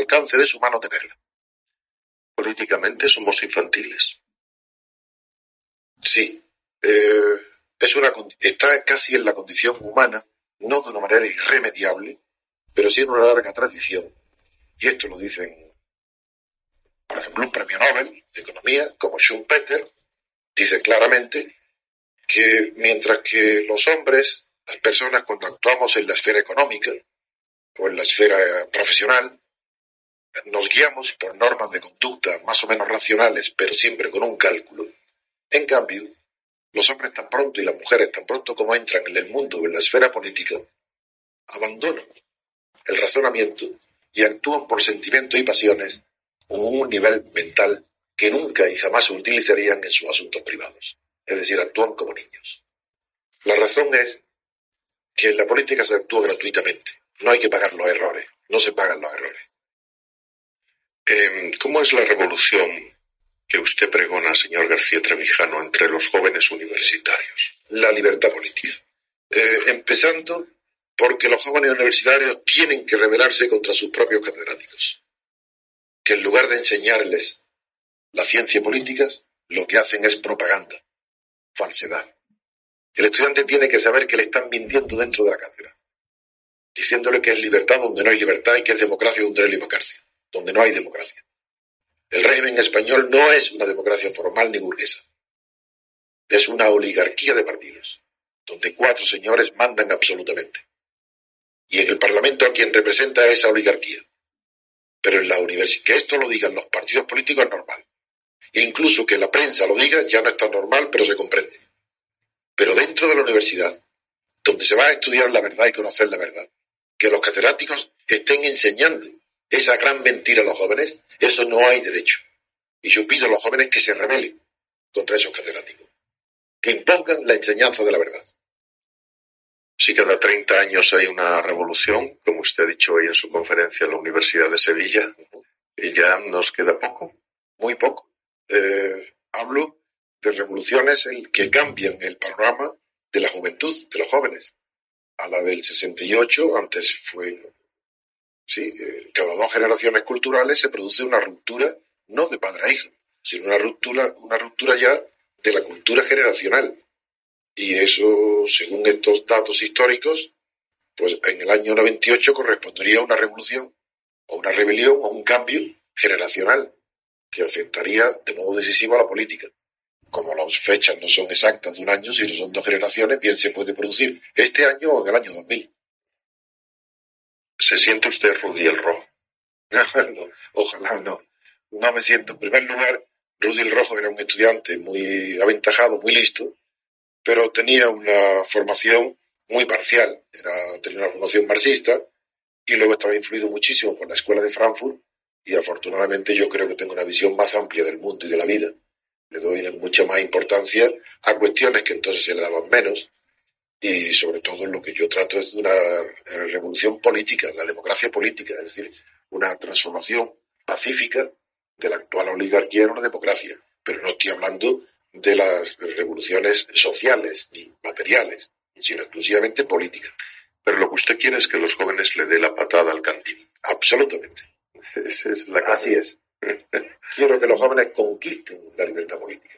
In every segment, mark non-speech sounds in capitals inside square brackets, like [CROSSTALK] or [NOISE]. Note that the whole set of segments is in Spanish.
alcance de su mano tenerla. Políticamente somos infantiles. Sí, eh, es una, está casi en la condición humana, no de una manera irremediable, pero sí en una larga tradición. Y esto lo dicen, por ejemplo, un premio Nobel de Economía como Schumpeter, dice claramente que mientras que los hombres, las personas cuando actuamos en la esfera económica o en la esfera profesional, nos guiamos por normas de conducta más o menos racionales, pero siempre con un cálculo. En cambio, los hombres tan pronto y las mujeres tan pronto como entran en el mundo o en la esfera política, abandonan el razonamiento y actúan por sentimientos y pasiones con un nivel mental que nunca y jamás utilizarían en sus asuntos privados. Es decir, actúan como niños. La razón es que en la política se actúa gratuitamente. No hay que pagar los errores. No se pagan los errores. Em, ¿Cómo es la revolución que usted pregona, señor García Trevijano, entre los jóvenes universitarios? La libertad política. Eh, empezando porque los jóvenes universitarios tienen que rebelarse contra sus propios catedráticos, que en lugar de enseñarles la ciencia política, lo que hacen es propaganda, falsedad. El estudiante tiene que saber que le están mintiendo dentro de la cátedra, diciéndole que es libertad donde no hay libertad y que es democracia donde no hay democracia, donde no hay democracia. El régimen español no es una democracia formal ni burguesa. Es una oligarquía de partidos, donde cuatro señores mandan absolutamente. Y en el Parlamento a quien representa esa oligarquía. Pero en la universidad, que esto lo digan los partidos políticos es normal. E incluso que la prensa lo diga ya no es tan normal, pero se comprende. Pero dentro de la universidad, donde se va a estudiar la verdad y conocer la verdad, que los catedráticos estén enseñando esa gran mentira a los jóvenes, eso no hay derecho. Y yo pido a los jóvenes que se rebelen contra esos catedráticos, que impongan la enseñanza de la verdad. Si cada 30 años hay una revolución, como usted ha dicho hoy en su conferencia en la Universidad de Sevilla, y ya nos queda poco. Muy poco. Eh, hablo de revoluciones que cambian el panorama de la juventud, de los jóvenes. A la del 68, antes fue Sí, eh, cada dos generaciones culturales se produce una ruptura, no de padre a hijo, sino una ruptura, una ruptura ya de la cultura generacional. Y eso, según estos datos históricos, pues en el año 98 correspondería a una revolución, o una rebelión, o un cambio generacional que afectaría de modo decisivo a la política. Como las fechas no son exactas de un año, sino son dos generaciones, bien se puede producir este año o en el año 2000. ¿Se siente usted Rudy el Rojo? [LAUGHS] ojalá no. No me siento. En primer lugar, Rudy el Rojo era un estudiante muy aventajado, muy listo, pero tenía una formación muy parcial. Era, tenía una formación marxista y luego estaba influido muchísimo por la escuela de Frankfurt y afortunadamente yo creo que tengo una visión más amplia del mundo y de la vida. Le doy mucha más importancia a cuestiones que entonces se le daban menos y sobre todo lo que yo trato es de una eh, revolución política, la democracia política, es decir, una transformación pacífica de la actual oligarquía en una democracia. Pero no estoy hablando de las revoluciones sociales ni materiales, sino exclusivamente políticas. Pero lo que usted quiere es que los jóvenes le dé la patada al cantín. Absolutamente. [LAUGHS] es la Así es. [LAUGHS] Quiero que los jóvenes conquisten la libertad política.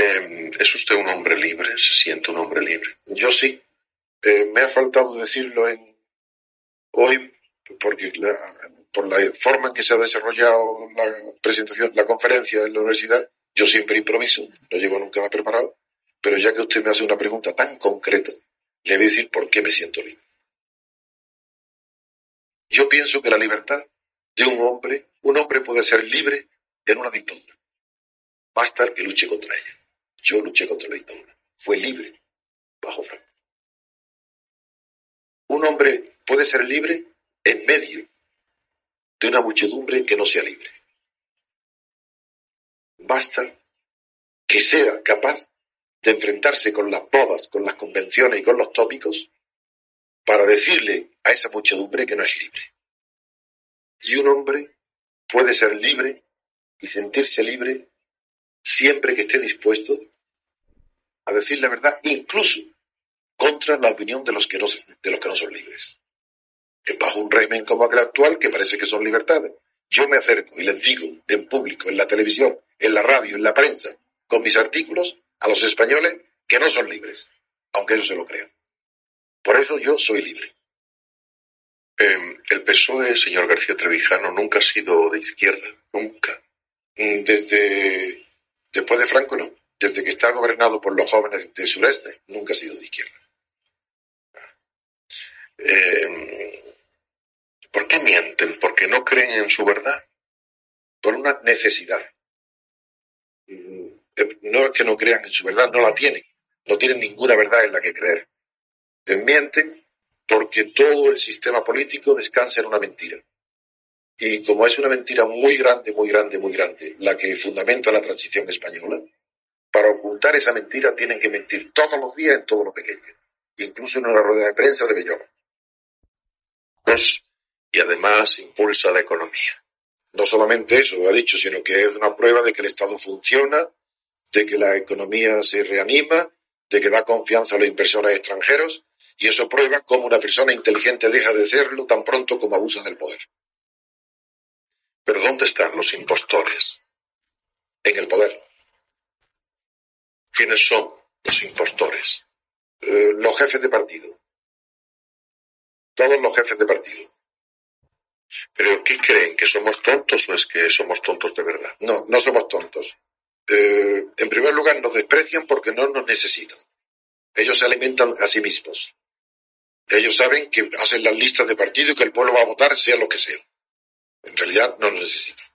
Em, ¿Es usted un hombre libre? ¿Se siente un hombre libre? Yo sí. Eh, me ha faltado decirlo hoy porque por la forma en que se ha desarrollado la presentación, la conferencia en la universidad, yo siempre improviso, no llevo nunca preparado, pero ya que usted me hace una pregunta tan concreta, le voy a decir por qué me siento libre. Yo pienso que la libertad de un hombre, un hombre puede ser libre en una dictadura. Basta que luche contra ella. Yo luché contra la dictadura. Fue libre bajo Franco. Un hombre puede ser libre en medio de una muchedumbre que no sea libre. Basta que sea capaz de enfrentarse con las modas, con las convenciones y con los tópicos para decirle a esa muchedumbre que no es libre. Y un hombre puede ser libre y sentirse libre siempre que esté dispuesto a decir la verdad, incluso contra la opinión de los que no, de los que no son libres. Bajo un régimen como aquel actual, que parece que son libertades. Yo me acerco y les digo en público, en la televisión, en la radio, en la prensa, con mis artículos, a los españoles que no son libres, aunque ellos se lo crean. Por eso yo soy libre. Em, el PSOE, señor García Trevijano, nunca ha sido de izquierda, nunca. Mm, desde después de Franco no. Desde que está gobernado por los jóvenes del sureste, nunca ha sido de izquierda. Em, ¿Por qué mienten? ¿Porque no creen en su verdad? Por una necesidad. Mm, no es que no crean en su verdad, no la tienen. No tienen ninguna verdad en la que creer. Mienten porque todo el sistema político descansa en una mentira. Y como es una mentira muy grande, muy grande, muy grande, la que fundamenta la transición española, para ocultar esa mentira tienen que mentir todos los días en todo lo pequeño, incluso en una rueda de prensa de Bellón. Pues, y además impulsa la economía. No solamente eso, lo ha dicho, sino que es una prueba de que el Estado funciona, de que la economía se reanima, de que da confianza a los inversores extranjeros y eso prueba cómo una persona inteligente deja de serlo tan pronto como abusa del poder. Pero ¿dónde están los impostores? En el poder. ¿Quiénes son los impostores? Eh, los jefes de partido. Todos los jefes de partido. ¿Pero qué creen? ¿Que somos tontos o es que somos tontos de verdad? No, no somos tontos. Eh, en primer lugar, nos desprecian porque no nos necesitan. Ellos se alimentan a sí mismos. Ellos saben que hacen las listas de partido y que el pueblo va a votar sea lo que sea. En realidad no lo necesitan.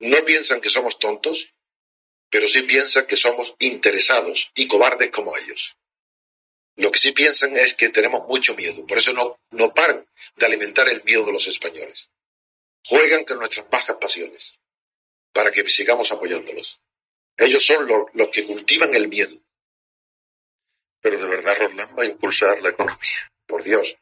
No piensan que somos tontos, pero sí piensan que somos interesados y cobardes como ellos. Lo que sí piensan es que tenemos mucho miedo, por eso no, no paran de alimentar el miedo de los españoles. Juegan con nuestras bajas pasiones para que sigamos apoyándolos. Ellos son los que cultivan el miedo. Pero de verdad Roland va a impulsar la economía por Dios.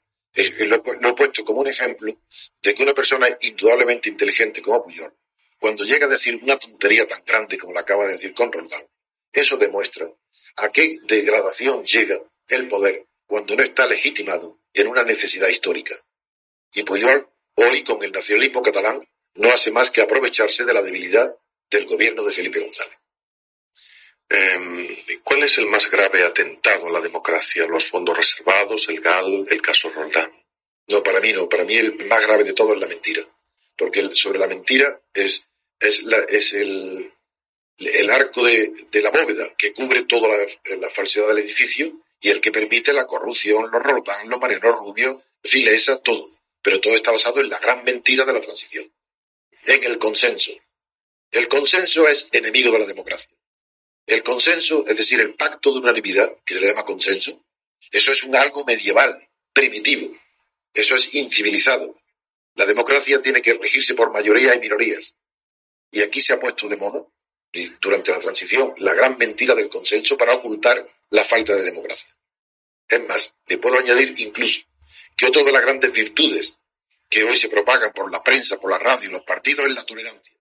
Lo, he puesto como un ejemplo de que una persona indudablemente inteligente como Puyol, cuando llega a decir una tontería tan grande como la acaba de decir con Roldán, eso demuestra a qué degradación llega el poder cuando no está legitimado en una necesidad histórica. Y Puyol, hoy con el nacionalismo catalán, no hace más que aprovecharse de la debilidad del gobierno de Felipe González. Em, ¿Cuál es el más grave atentado a la democracia? ¿Los fondos reservados, el GAL, el caso Roldán? No, para mí no. Para mí el más grave de todo es la mentira. Porque sobre la mentira es, el, arco de, la bóveda que cubre toda la, falsedad del edificio y el que permite la corrupción, los Roldán, los Mariano Rubio, Filesa, todo. Pero todo está basado en la gran mentira de la transición. En el consenso. El consenso es enemigo de la democracia. El consenso, es decir, el pacto de unanimidad, que se le llama consenso, eso es un algo medieval, primitivo. Eso es incivilizado. La democracia tiene que regirse por mayoría y minorías. Y aquí se ha puesto de moda, durante la transición, la gran mentira del consenso para ocultar la falta de democracia. Es más, te puedo añadir incluso que otra de las grandes virtudes que hoy se propagan por la prensa, por la radio y los partidos es la tolerancia.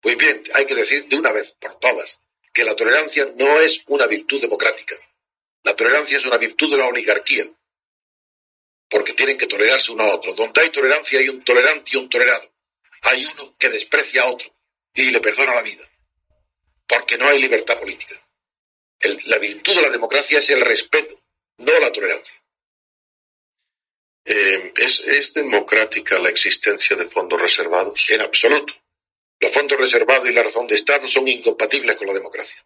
Pues bien, hay que decir de una vez por todas que la tolerancia no es una virtud democrática. La tolerancia es una virtud de la oligarquía, porque tienen que tolerarse uno a otro. Donde hay tolerancia hay un tolerante y un tolerado. Hay uno que desprecia a otro y le perdona la vida, porque no hay libertad política. la virtud de la democracia es el respeto, no la tolerancia. Eh, ¿es democrática la existencia de fondos reservados? En absoluto. Los fondos reservados y la razón de Estado son incompatibles con la democracia.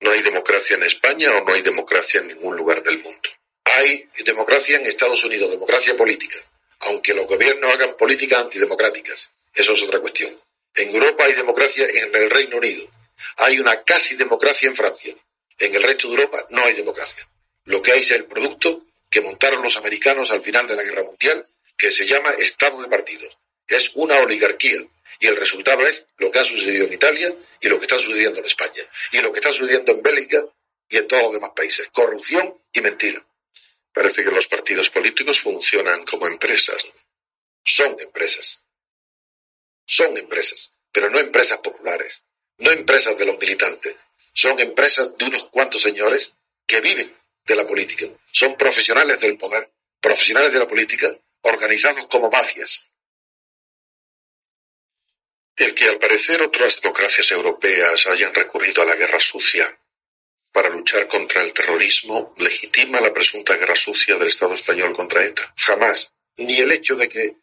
¿No hay democracia en España o no hay democracia en ningún lugar del mundo? Hay democracia en Estados Unidos, democracia política, aunque los gobiernos hagan políticas antidemocráticas. Eso es otra cuestión. En Europa hay democracia en el Reino Unido. Hay una casi democracia en Francia. En el resto de Europa no hay democracia. Lo que hay es el producto que montaron los americanos al final de la Guerra Mundial, que se llama Estado de partidos. Es una oligarquía y el resultado es lo que ha sucedido en Italia y lo que está sucediendo en España y lo que está sucediendo en Bélgica y en todos los demás países. Corrupción y mentira. Parece que los partidos políticos funcionan como empresas. Son empresas. Son empresas, pero no empresas populares, no empresas de los militantes. son empresas de unos cuantos señores que viven de la política. Son profesionales del poder, profesionales de la política, organizados como mafias. El que al parecer otras democracias europeas hayan recurrido a la guerra sucia para luchar contra el terrorismo legitima la presunta guerra sucia del Estado español contra ETA. Jamás. Ni el hecho de que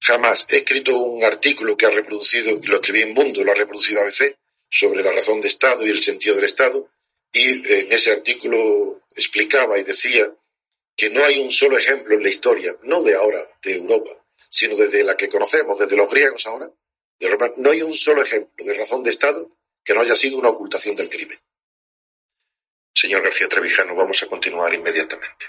jamás he escrito un artículo que ha reproducido, lo escribí en Mundo, lo ha reproducido ABC, sobre la razón de Estado y el sentido del Estado, y en ese artículo explicaba y decía que no hay un solo ejemplo en la historia, no de ahora, de Europa, sino desde la que conocemos, desde los griegos ahora, de no hay un solo ejemplo de razón de Estado que no haya sido una ocultación del crimen. Señor García Trevijano, vamos a continuar inmediatamente.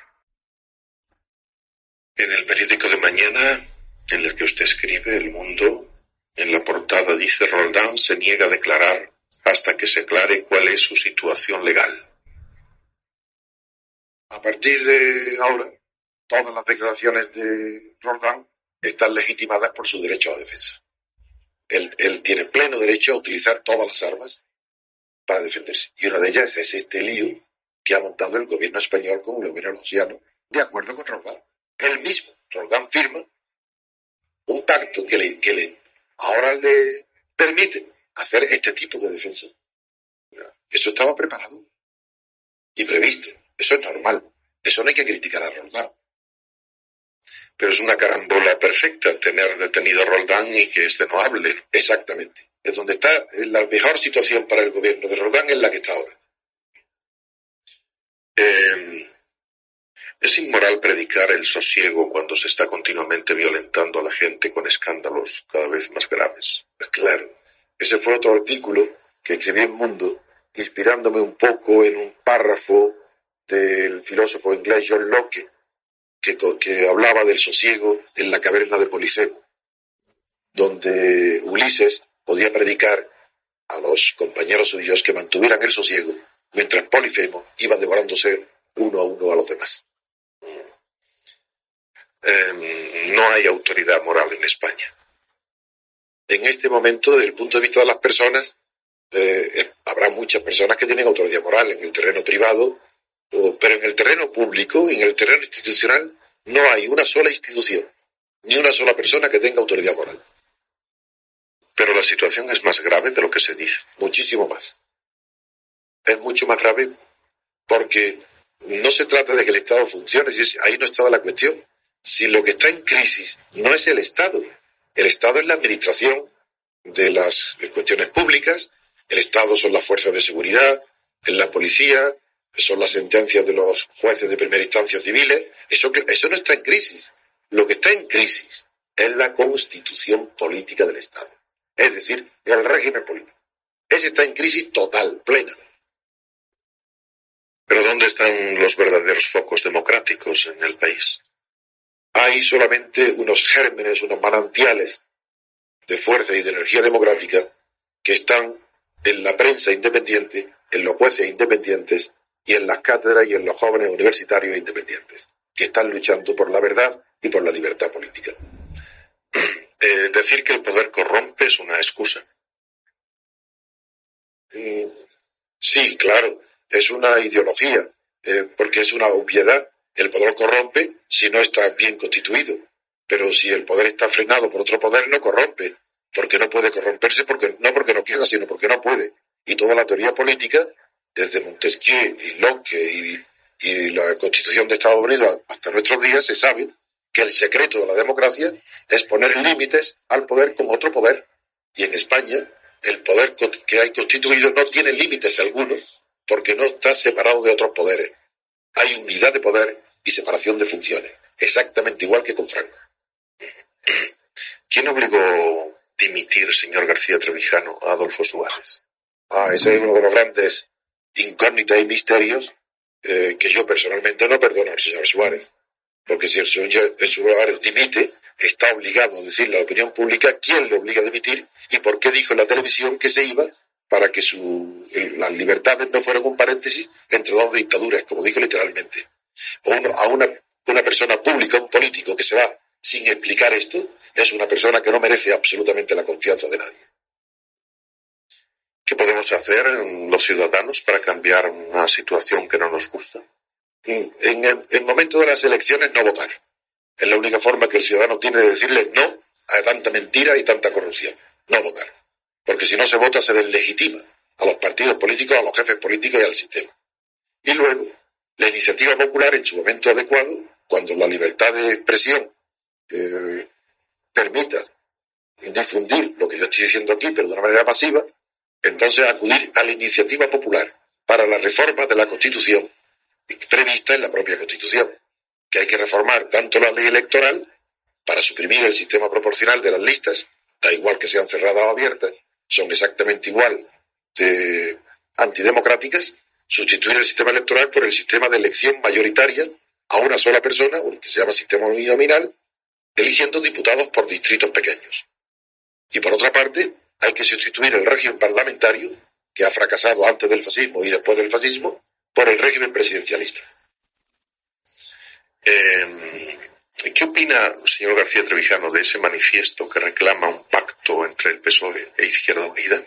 En el periódico de mañana, en el que usted escribe El Mundo, en la portada dice Roldán se niega a declarar hasta que se aclare cuál es su situación legal. A partir de ahora, todas las declaraciones de Roldán están legitimadas por su derecho a la defensa. Él, él, tiene pleno derecho a utilizar todas las armas para defenderse. Y una de ellas es este lío que ha montado el gobierno español con el gobierno rosiano, de acuerdo con Roldán. Él mismo, Roldán, firma un pacto que le, que le ahora le permite hacer este tipo de defensa. Eso estaba preparado y previsto. Eso es normal. Eso no hay que criticar a Roldán. Pero es una carambola perfecta tener detenido a Roldán y que este no hable. Exactamente. Es donde está la mejor situación para el gobierno de Roldán es la que está ahora. Eh, es inmoral predicar el sosiego cuando se está continuamente violentando a la gente con escándalos cada vez más graves. Claro, ese fue otro artículo que escribí en Mundo, inspirándome un poco en un párrafo del filósofo inglés John Locke, que, que hablaba del sosiego en la caverna de Policemo, donde Ulises podía predicar a los compañeros suyos que mantuvieran el sosiego, mientras Polifemo iba devorándose uno a uno a los demás. Eh, no hay autoridad moral en España. En este momento, desde el punto de vista de las personas, eh, eh, habrá muchas personas que tienen autoridad moral en el terreno privado, pero en el terreno público, en el terreno institucional, no hay una sola institución, ni una sola persona que tenga autoridad moral. Pero la situación es más grave de lo que se dice. Muchísimo más. Es mucho más grave porque no se trata de que el Estado funcione, ahí no está la cuestión si lo que está en crisis no es el Estado, el Estado es la administración de las cuestiones públicas, el Estado son las fuerzas de seguridad, es la policía, son las sentencias de los jueces de primera instancia civiles, eso, eso no está en crisis. Lo que está en crisis es la constitución política del Estado, es decir, el régimen político. Ese está en crisis total, plena. Pero ¿dónde están los verdaderos focos democráticos en el país? hay solamente unos gérmenes, unos manantiales de fuerza y de energía democrática que están en la prensa independiente, en los jueces independientes y en las cátedras y en los jóvenes universitarios independientes, que están luchando por la verdad y por la libertad política. Eh, decir que el poder corrompe es una excusa. Mm, sí, claro, es una ideología, eh, porque es una obviedad el poder corrompe si no está bien constituido, pero si el poder está frenado por otro poder no corrompe, porque no puede corromperse porque no porque no quiera, sino porque no puede. Y toda la teoría política, desde Montesquieu y Locke y, y la Constitución de Estados Unidos hasta nuestros días, se sabe que el secreto de la democracia es poner límites al poder como otro poder. Y en España el poder que hay constituido no tiene límites algunos porque no está separado de otros poderes. Hay unidad de poder y separación de funciones, exactamente igual que con Franco. ¿Quién obligó a dimitir, señor García Trevijano, a Adolfo Suárez? Ah, ese es uno de los grandes incógnitas y misterios eh, que yo personalmente no perdono al señor Suárez. Porque si el señor Suárez dimite, está obligado a decirle a la opinión pública quién le obliga a dimitir y por qué dijo en la televisión que se iba para que las libertades no fueran un paréntesis entre dos dictaduras, como dijo literalmente o a una persona pública, un político que se va sin explicar esto, es una persona que no merece absolutamente la confianza de nadie. ¿Qué podemos hacer los ciudadanos para cambiar una situación que no nos gusta? En el, momento de las elecciones no votar. Es la única forma que el ciudadano tiene de decirle no a tanta mentira y tanta corrupción. No votar. Porque si no se vota se deslegitima a los partidos políticos, a los jefes políticos y al sistema. Y luego, la iniciativa popular en su momento adecuado, cuando la libertad de expresión eh, permita difundir lo que yo estoy diciendo aquí, pero de una manera pasiva, entonces acudir a la iniciativa popular para la reforma de la Constitución prevista en la propia Constitución, que hay que reformar tanto la ley electoral para suprimir el sistema proporcional de las listas, da igual que sean cerradas o abiertas, son exactamente igual de antidemocráticas, sustituir el sistema electoral por el sistema de elección mayoritaria a una sola persona, que se llama sistema uninominal, eligiendo diputados por distritos pequeños. Y por otra parte, hay que sustituir el régimen parlamentario, que ha fracasado antes del fascismo y después del fascismo, por el régimen presidencialista. Eh, ¿Qué opina, señor García Trevijano, de ese manifiesto que reclama un pacto entre el PSOE e Izquierda Unida?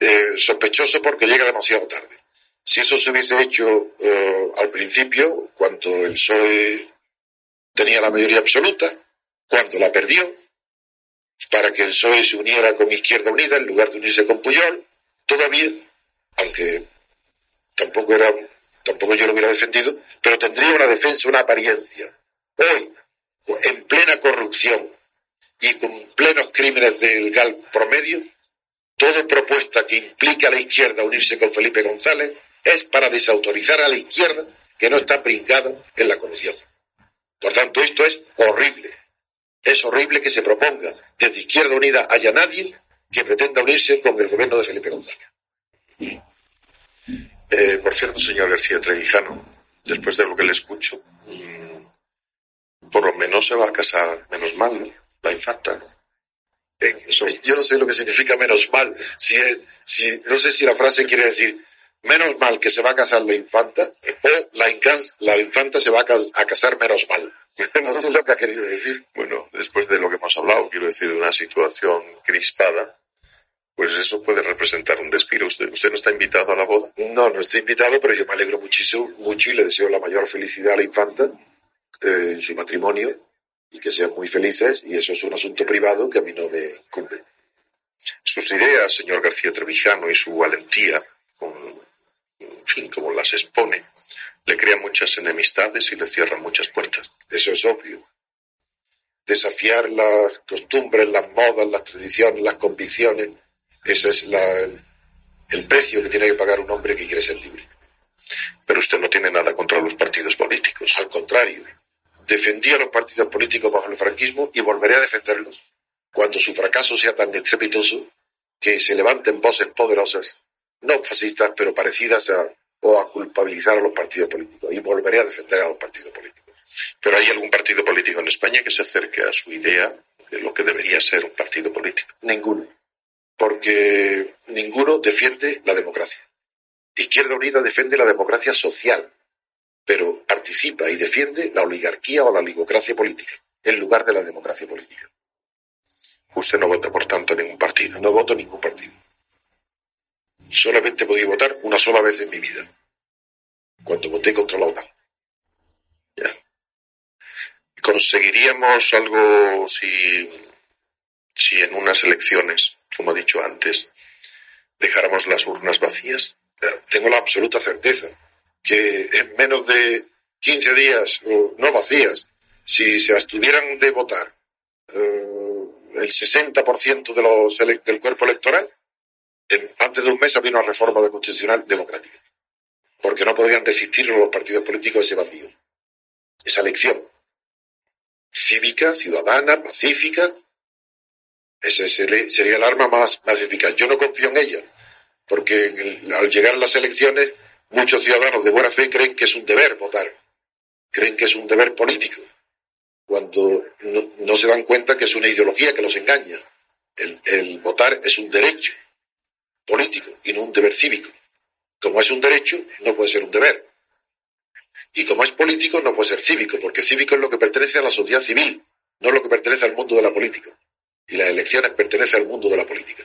Eh, sospechoso porque llega demasiado tarde. Si eso se hubiese hecho eh, al principio, cuando el PSOE tenía la mayoría absoluta, cuando la perdió, para que el PSOE se uniera con Izquierda Unida en lugar de unirse con Puyol, todavía, aunque tampoco era, tampoco yo lo hubiera defendido, pero tendría una defensa, una apariencia. Hoy, en plena corrupción y con plenos crímenes del GAL promedio, toda propuesta que implique a la izquierda unirse con Felipe González es para desautorizar a la izquierda que no está pringada en la corrupción. Por tanto, esto es horrible. Es horrible que se proponga desde Izquierda Unida haya nadie que pretenda unirse con el gobierno de Felipe González. Eh, por cierto, señor García Trevijano, después de lo que le escucho, mm, por lo menos se va a casar menos mal la infanta. Eh, yo no sé lo que significa menos mal. Si, si, no sé si la frase quiere decir menos mal que se va a casar la infanta o la, la infanta se va a, casar menos mal. [LAUGHS] No sé lo que ha querido decir. Bueno, después de lo que hemos hablado, quiero decir, de una situación crispada, pues eso puede representar un despido. ¿Usted, ¿Usted no está invitado a la boda? No, no estoy invitado, pero yo me alegro muchísimo mucho y le deseo la mayor felicidad a la infanta eh, en su matrimonio y que sean muy felices y eso es un asunto privado que a mí no me incumbe. Sus ideas, señor García Trevijano, y su valentía, en fin, como las expone, le crean muchas enemistades y le cierran muchas puertas. Eso es obvio. Desafiar las costumbres, las modas, las tradiciones, las convicciones, ese es el precio que tiene que pagar un hombre que quiere ser libre. Pero usted no tiene nada contra los partidos políticos. Al contrario, defendí a los partidos políticos bajo el franquismo y volveré a defenderlos cuando su fracaso sea tan estrepitoso que se levanten voces poderosas, no fascistas, pero parecidas a, o a culpabilizar a los partidos políticos. Y volveré a defender a los partidos políticos. ¿Pero hay algún partido político en España que se acerque a su idea de lo que debería ser un partido político? Ninguno porque ninguno defiende la democracia. Izquierda Unida defiende la democracia social, pero participa y defiende la oligarquía o la oligocracia política, en lugar de la democracia política. Usted no vota, por tanto, ningún partido. No voto ningún partido. Solamente podía votar una sola vez en mi vida, cuando voté contra la OTAN. ¿Conseguiríamos algo si, si en unas elecciones como he dicho antes, dejáramos las urnas vacías? Tengo la absoluta certeza que en menos de 15 días, o no vacías, si se abstuvieran de votar eh, el 60% de los del cuerpo electoral, antes de un mes había una reforma constitucional democrática. Porque no podrían resistir los partidos políticos ese vacío, esa elección cívica, ciudadana, pacífica, ese sería el arma más, eficaz. Yo no confío en ella, porque al llegar a las elecciones muchos ciudadanos de buena fe creen que es un deber votar, creen que es un deber político, cuando no, se dan cuenta que es una ideología que los engaña. el, votar es un derecho político y no un deber cívico. Como es un derecho, no puede ser un deber. Y como es político, no puede ser cívico, porque cívico es lo que pertenece a la sociedad civil, no lo que pertenece al mundo de la política y las elecciones pertenecen al mundo de la política.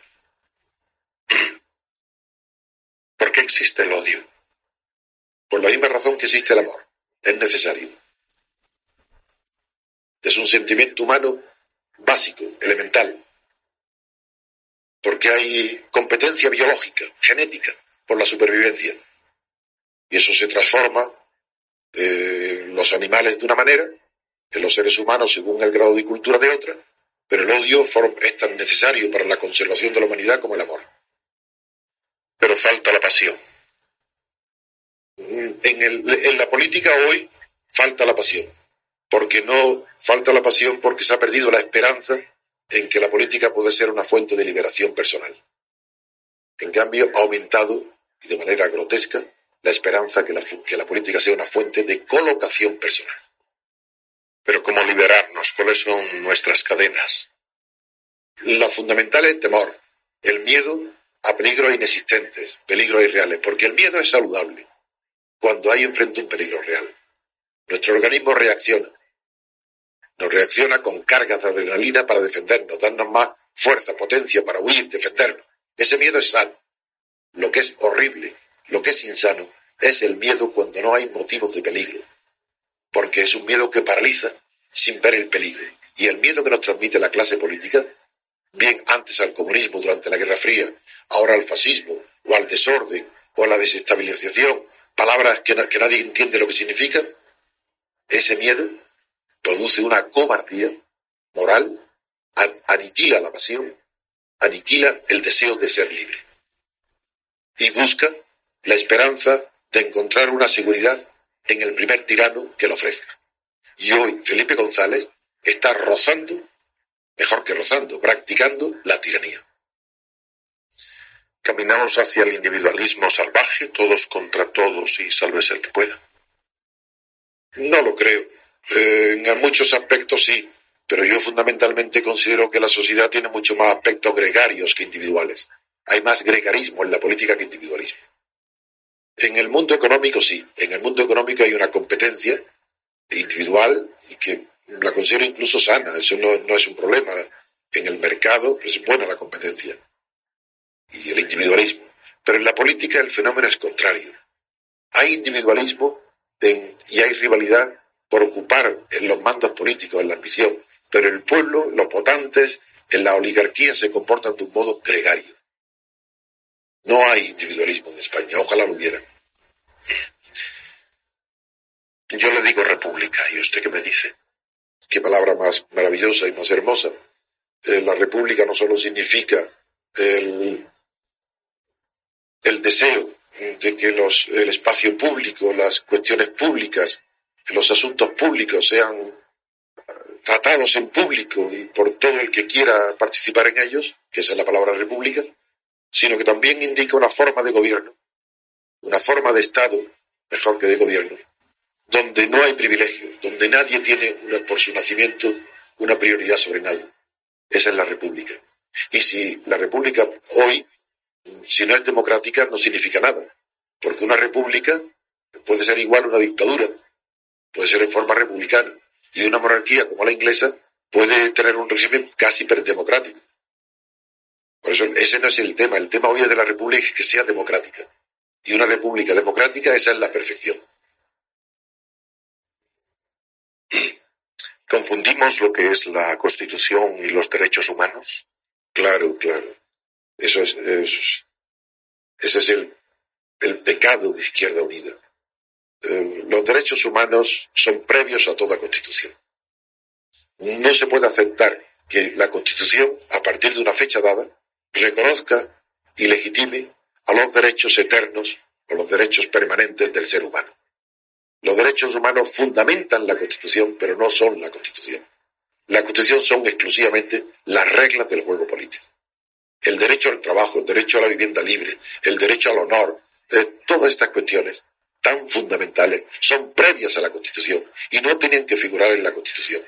existe el odio? Por la misma razón que existe el amor. Es necesario. Es un sentimiento humano básico, elemental. Porque hay competencia biológica, genética, por la supervivencia. Y eso se transforma eh, en los animales de una manera, en los seres humanos según el grado de cultura de otra, pero el odio es tan necesario para la conservación de la humanidad como el amor. Pero falta la pasión. En, la política hoy falta la pasión, porque no falta la pasión porque se ha perdido la esperanza en que la política puede ser una fuente de liberación personal. En cambio, ha aumentado, y de manera grotesca, la esperanza que que la política sea una fuente de colocación personal. Pero ¿cómo liberarnos? ¿Cuáles son nuestras cadenas? La fundamental es el temor, el miedo a peligros inexistentes, peligros irreales, porque el miedo es saludable cuando hay enfrente un peligro real. Nuestro organismo reacciona. Nos reacciona con cargas de adrenalina para defendernos, darnos más fuerza, potencia para huir, defendernos. Ese miedo es sano. Lo que es horrible, lo que es insano, es el miedo cuando no hay motivos de peligro. Porque es un miedo que paraliza sin ver el peligro. Y el miedo que nos transmite la clase política, bien antes al comunismo durante la Guerra Fría, ahora al fascismo, o al desorden, o a la desestabilización, palabras que, nadie entiende lo que significan, ese miedo produce una cobardía moral, aniquila la pasión, aniquila el deseo de ser libre. Y busca la esperanza de encontrar una seguridad en el primer tirano que lo ofrezca. Y hoy Felipe González está rozando, mejor que rozando, practicando la tiranía. Caminamos hacia el individualismo salvaje, todos contra todos y salves el que pueda. No lo creo. Eh, en muchos aspectos sí, pero yo fundamentalmente considero que la sociedad tiene mucho más aspectos gregarios que individuales. Hay más gregarismo en la política que individualismo. En el mundo económico sí, en el mundo económico hay una competencia individual y que la considero incluso sana, eso no, no es un problema. En el mercado es buena la competencia y el individualismo. Pero en la política el fenómeno es contrario. Hay individualismo y hay rivalidad por ocupar en los mandos políticos, en la ambición. Pero el pueblo, los votantes, en la oligarquía se comportan de un modo gregario. No hay individualismo en España, ojalá lo hubiera. Yo le digo república, ¿y usted qué me dice? Qué palabra más maravillosa y más hermosa. Eh, la república no solo significa el, el deseo de que los, el espacio público, las cuestiones públicas, los asuntos públicos sean eh, tratados en público y por todo el que quiera participar en ellos, que esa es la palabra república, sino que también indica una forma de gobierno, una forma de Estado, mejor que de gobierno, donde no hay privilegio, donde nadie tiene por su nacimiento una prioridad sobre nadie. Esa es la república. Y si la república hoy si no es democrática, no significa nada. Porque una república puede ser igual a una dictadura, puede ser en forma republicana. Y una monarquía como la inglesa puede tener un régimen casi democrático. Por eso ese no es el tema. El tema hoy de la república es que sea democrática. Y una república democrática, esa es la perfección. [CLEARS THROAT] ¿Confundimos lo que es la Constitución y los derechos humanos? Claro, claro. Eso es, ese es el, el, pecado de Izquierda Unida. Eh, los derechos humanos son previos a toda constitución. No se puede aceptar que la constitución, a partir de una fecha dada, reconozca y legitime a los derechos eternos o los derechos permanentes del ser humano. Los derechos humanos fundamentan la Constitución, pero no son la Constitución. La Constitución son exclusivamente las reglas del juego político el derecho al trabajo, el derecho a la vivienda libre, el derecho al honor, eh, todas estas cuestiones tan fundamentales son previas a la Constitución y no tenían que figurar en la Constitución.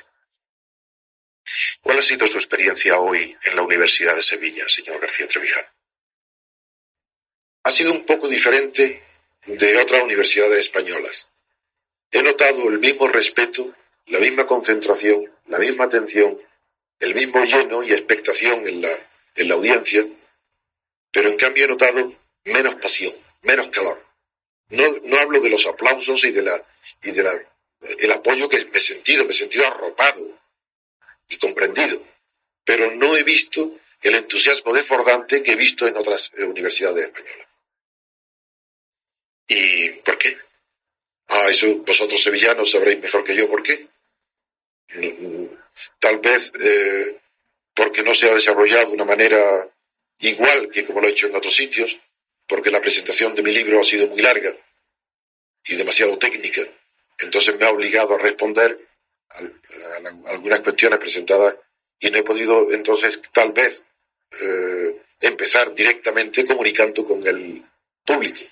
¿Cuál ha sido su experiencia hoy en la Universidad de Sevilla, señor García Trevijano? Ha sido un poco diferente de otras universidades españolas. He notado el mismo respeto, la misma concentración, la misma atención, el mismo lleno y expectación en la en la audiencia, pero en cambio he notado menos pasión, menos calor. No, no hablo de los aplausos y de la y de la, el apoyo que me he sentido, me he sentido arropado y comprendido, pero no he visto el entusiasmo desbordante que he visto en otras eh, universidades españolas. ¿Y por qué? Ah, eso vosotros sevillanos sabréis mejor que yo por qué. Tal vez eh, porque no se ha desarrollado de una manera igual que como lo he hecho en otros sitios, porque la presentación de mi libro ha sido muy larga y demasiado técnica. Entonces me ha obligado a responder a, algunas cuestiones presentadas y no he podido entonces tal vez eh, empezar directamente comunicando con el público.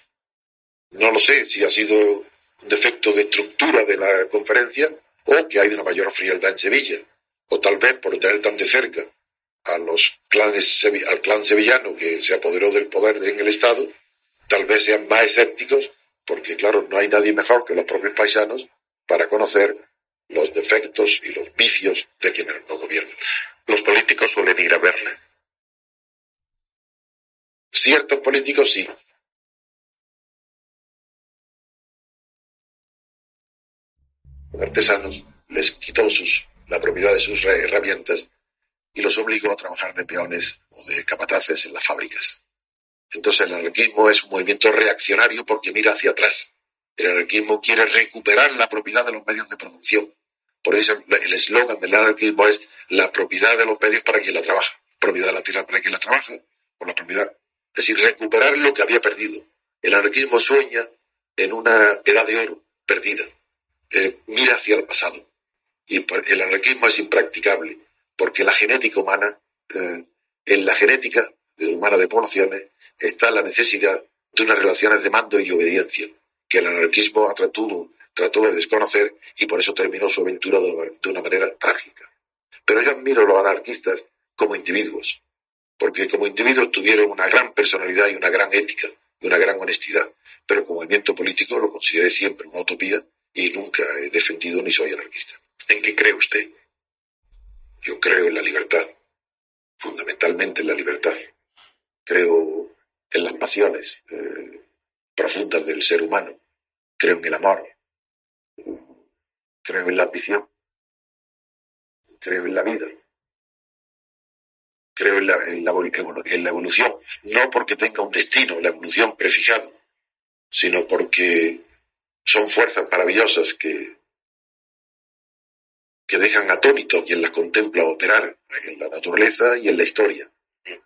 No lo sé si ha sido un defecto de estructura de la conferencia o que hay una mayor frialdad en Sevilla, o tal vez por tener tan de cerca a los clanes, al clan sevillano que se apoderó del poder en el Estado, tal vez sean más escépticos, porque claro, no hay nadie mejor que los propios paisanos para conocer los defectos y los vicios de quienes no gobiernan. Los políticos suelen ir a verle. Ciertos políticos sí, artesanos, les quitó sus, la propiedad de sus herramientas y los obligó a trabajar de peones o de capataces en las fábricas. Entonces el anarquismo es un movimiento reaccionario porque mira hacia atrás. El anarquismo quiere recuperar la propiedad de los medios de producción. Por eso el eslogan del anarquismo es la propiedad de los medios para quien la trabaja. Propiedad de la tierra para quien la trabaja, por la propiedad. Es decir, recuperar lo que había perdido. El anarquismo sueña en una edad de oro perdida. Eh, mira hacia el pasado. Y el anarquismo es impracticable, porque la genética humana, eh, en la genética humana de poblaciones, está la necesidad de unas relaciones de mando y obediencia, que el anarquismo trató, de desconocer y por eso terminó su aventura de una manera trágica. Pero yo admiro a los anarquistas como individuos, porque como individuos tuvieron una gran personalidad y una gran ética y una gran honestidad, pero como movimiento político lo consideré siempre una utopía y nunca he defendido ni soy anarquista. ¿En qué cree usted? Yo creo en la libertad, fundamentalmente en la libertad. Creo en las pasiones eh, profundas del ser humano. Creo en el amor. Creo en la ambición. Creo en la vida. Creo en la, en la evolución. No porque tenga un destino, la evolución prefijado, sino porque son fuerzas maravillosas que, que dejan atónito a quien las contempla operar en la naturaleza y en la historia.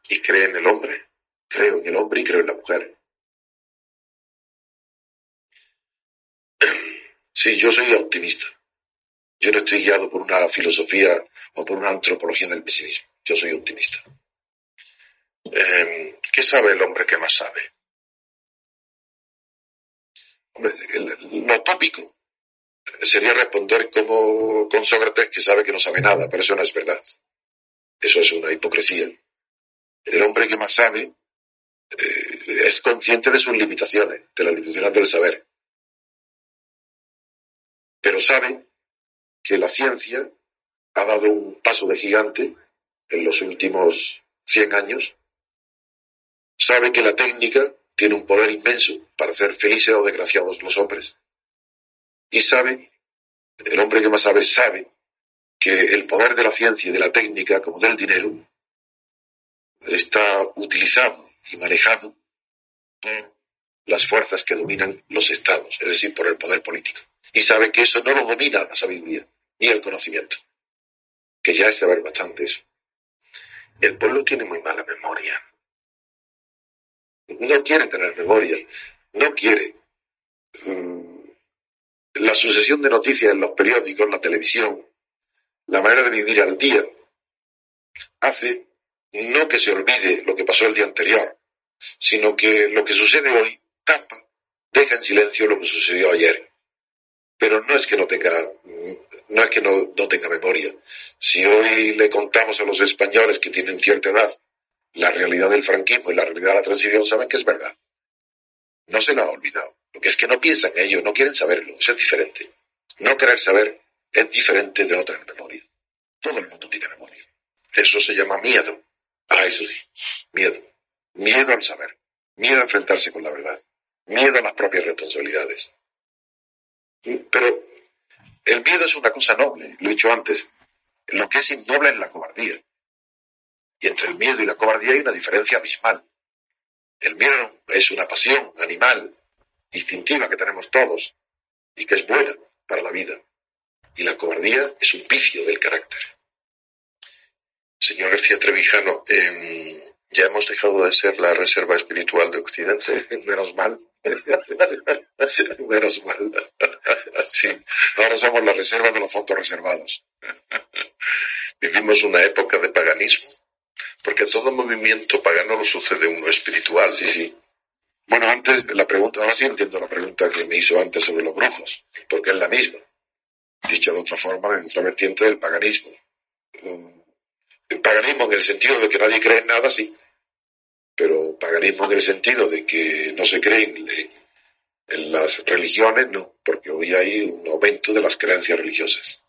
¿Y cree en el hombre? Creo en el hombre y creo en la mujer. Sí, yo soy optimista. Yo no estoy guiado por una filosofía o por una antropología del pesimismo. Yo soy optimista. Em, ¿Qué sabe el hombre que más sabe? Lo tópico sería responder como con Sócrates que sabe que no sabe nada, pero eso no es verdad. Eso es una hipocresía. El hombre que más sabe eh, es consciente de sus limitaciones, de las limitaciones del saber. Pero sabe que la ciencia ha dado un paso de gigante en los últimos 100 años. Sabe que la técnica tiene un poder inmenso para hacer felices o desgraciados los hombres. Y sabe, el hombre que más sabe, sabe que el poder de la ciencia y de la técnica, como del dinero, está utilizado y manejado por las fuerzas que dominan los estados, es decir, por el poder político. Y sabe que eso no lo domina la sabiduría ni el conocimiento, que ya es saber bastante eso. El pueblo tiene muy mala memoria no quiere tener memoria, no quiere. Mm, la sucesión de noticias en los periódicos, la televisión, la manera de vivir al día, hace no que se olvide lo que pasó el día anterior, sino que lo que sucede hoy tapa, deja en silencio lo que sucedió ayer. Pero no es que no tenga, no es que no, no tenga memoria. Si hoy le contamos a los españoles que tienen cierta edad la realidad del franquismo y la realidad de la transición saben que es verdad. No se lo ha olvidado. Lo que es que no piensan en ello, no quieren saberlo. Eso es diferente. No querer saber es diferente de no tener memoria. Todo el mundo tiene memoria. Eso se llama miedo. Ah, eso sí. Miedo. Miedo al saber. Miedo a enfrentarse con la verdad. miedo a las propias responsabilidades. Pero el miedo es una cosa noble, lo he dicho antes. Lo que es innoble es la cobardía. Y entre el miedo y la cobardía hay una diferencia abismal. El miedo es una pasión animal, instintiva que tenemos todos y que es buena para la vida. Y la cobardía es un vicio del carácter. Señor García Trevijano, em, ya hemos dejado de ser la reserva espiritual de Occidente. [LAUGHS] Menos mal. [LAUGHS] Menos mal. [LAUGHS] Sí, ahora somos la reserva de los fondos reservados. Vivimos una época de paganismo, porque todo movimiento pagano lo sucede uno espiritual. Sí, sí. Bueno, antes la pregunta, ahora sí entiendo la pregunta que me hizo antes sobre los brujos, porque es la misma, dicha de otra forma, en otra vertiente del paganismo. El paganismo en el sentido de que nadie cree en nada, sí, pero paganismo en el sentido de que no se cree en, las religiones, no, porque hoy hay un aumento de las creencias religiosas.